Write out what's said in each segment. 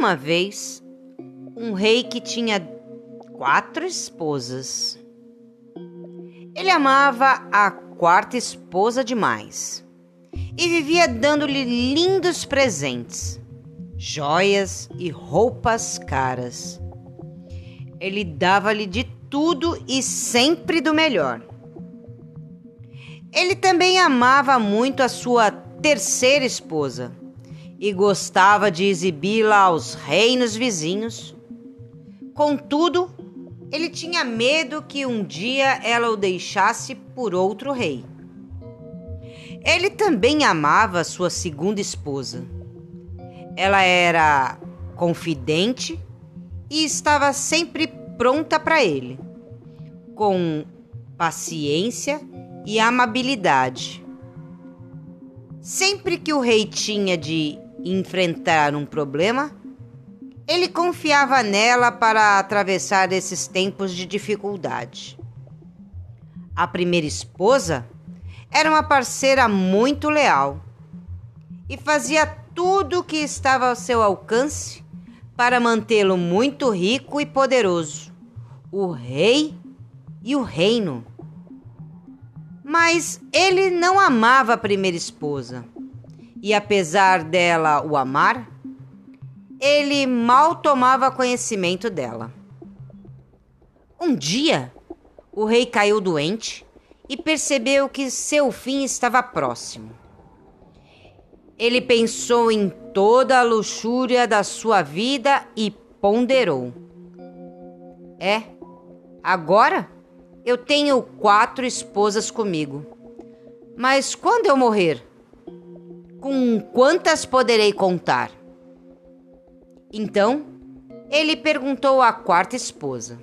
uma vez um rei que tinha quatro esposas. Ele amava a quarta esposa demais e vivia dando-lhe lindos presentes, joias e roupas caras. Ele dava-lhe de tudo e sempre do melhor. Ele também amava muito a sua terceira esposa e gostava de exibi-la aos reinos vizinhos. Contudo, ele tinha medo que um dia ela o deixasse por outro rei. Ele também amava sua segunda esposa. Ela era confidente e estava sempre pronta para ele, com paciência e amabilidade. Sempre que o rei tinha de enfrentar um problema, ele confiava nela para atravessar esses tempos de dificuldade. A primeira esposa era uma parceira muito leal e fazia tudo o que estava ao seu alcance para mantê-lo muito rico e poderoso, o rei e o reino. Mas ele não amava a primeira esposa. E apesar dela o amar, ele mal tomava conhecimento dela. Um dia, o rei caiu doente e percebeu que seu fim estava próximo. Ele pensou em toda a luxúria da sua vida e ponderou: É, agora eu tenho quatro esposas comigo. Mas quando eu morrer, com quantas poderei contar? Então, ele perguntou à quarta esposa: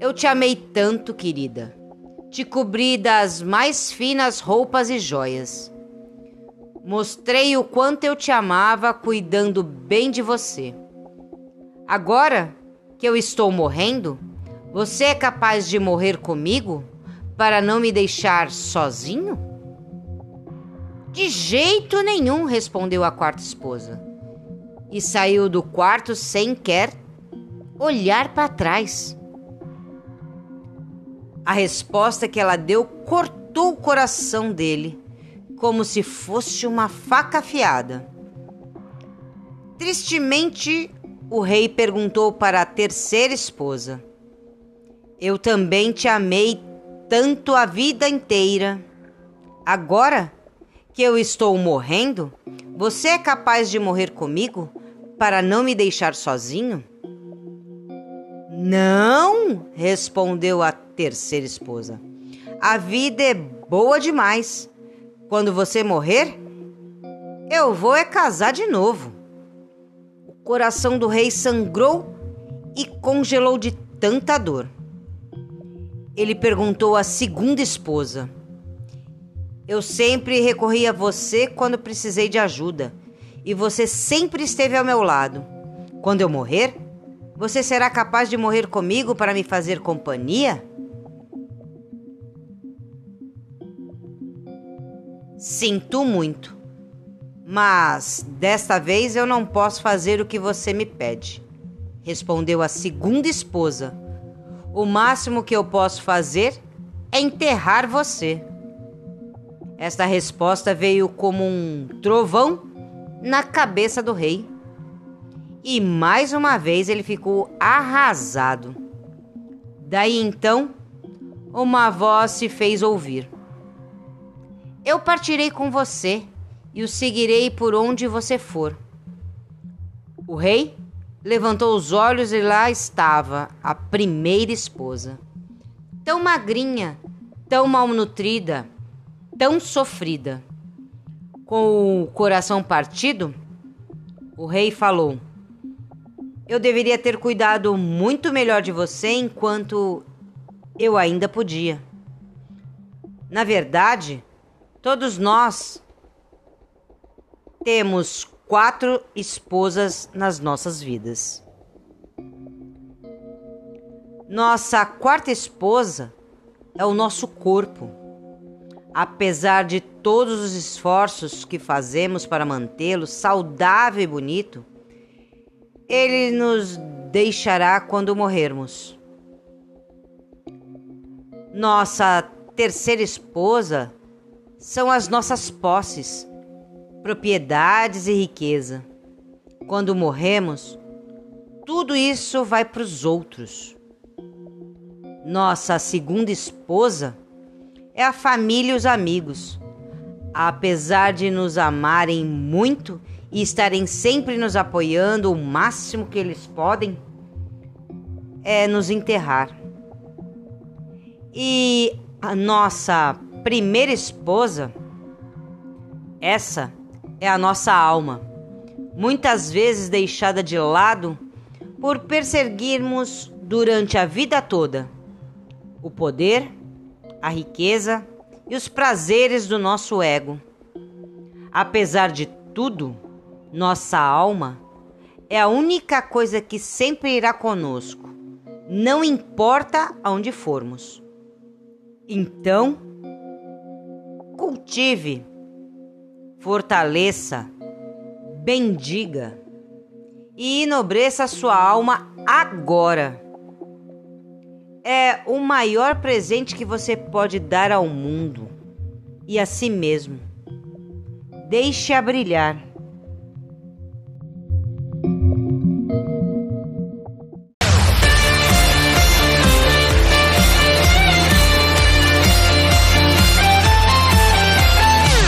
Eu te amei tanto, querida. Te cobri das mais finas roupas e joias. Mostrei o quanto eu te amava, cuidando bem de você. Agora que eu estou morrendo, você é capaz de morrer comigo para não me deixar sozinho? De jeito nenhum, respondeu a quarta esposa. E saiu do quarto sem quer olhar para trás. A resposta que ela deu cortou o coração dele, como se fosse uma faca afiada. Tristemente, o rei perguntou para a terceira esposa: eu também te amei tanto a vida inteira. Agora que eu estou morrendo, você é capaz de morrer comigo para não me deixar sozinho? Não, respondeu a terceira esposa. A vida é boa demais. Quando você morrer, eu vou é casar de novo. O coração do rei sangrou e congelou de tanta dor ele perguntou à segunda esposa: Eu sempre recorri a você quando precisei de ajuda, e você sempre esteve ao meu lado. Quando eu morrer, você será capaz de morrer comigo para me fazer companhia? Sinto muito, mas desta vez eu não posso fazer o que você me pede, respondeu a segunda esposa o máximo que eu posso fazer é enterrar você. Esta resposta veio como um trovão na cabeça do rei. E mais uma vez ele ficou arrasado. Daí então, uma voz se fez ouvir: Eu partirei com você e o seguirei por onde você for. O rei levantou os olhos e lá estava a primeira esposa. Tão magrinha, tão malnutrida, tão sofrida. Com o coração partido, o rei falou: Eu deveria ter cuidado muito melhor de você enquanto eu ainda podia. Na verdade, todos nós temos quatro esposas nas nossas vidas. Nossa quarta esposa é o nosso corpo. Apesar de todos os esforços que fazemos para mantê-lo saudável e bonito, Ele nos deixará quando morrermos. Nossa terceira esposa são as nossas posses, propriedades e riqueza. Quando morremos, tudo isso vai para os outros. Nossa segunda esposa é a família e os amigos. Apesar de nos amarem muito e estarem sempre nos apoiando o máximo que eles podem, é nos enterrar. E a nossa primeira esposa, essa é a nossa alma, muitas vezes deixada de lado por perseguirmos durante a vida toda o poder, a riqueza e os prazeres do nosso ego. Apesar de tudo, nossa alma é a única coisa que sempre irá conosco, não importa aonde formos. Então, cultive, fortaleça, bendiga e enobreça sua alma agora é o maior presente que você pode dar ao mundo e a si mesmo. Deixe-a brilhar.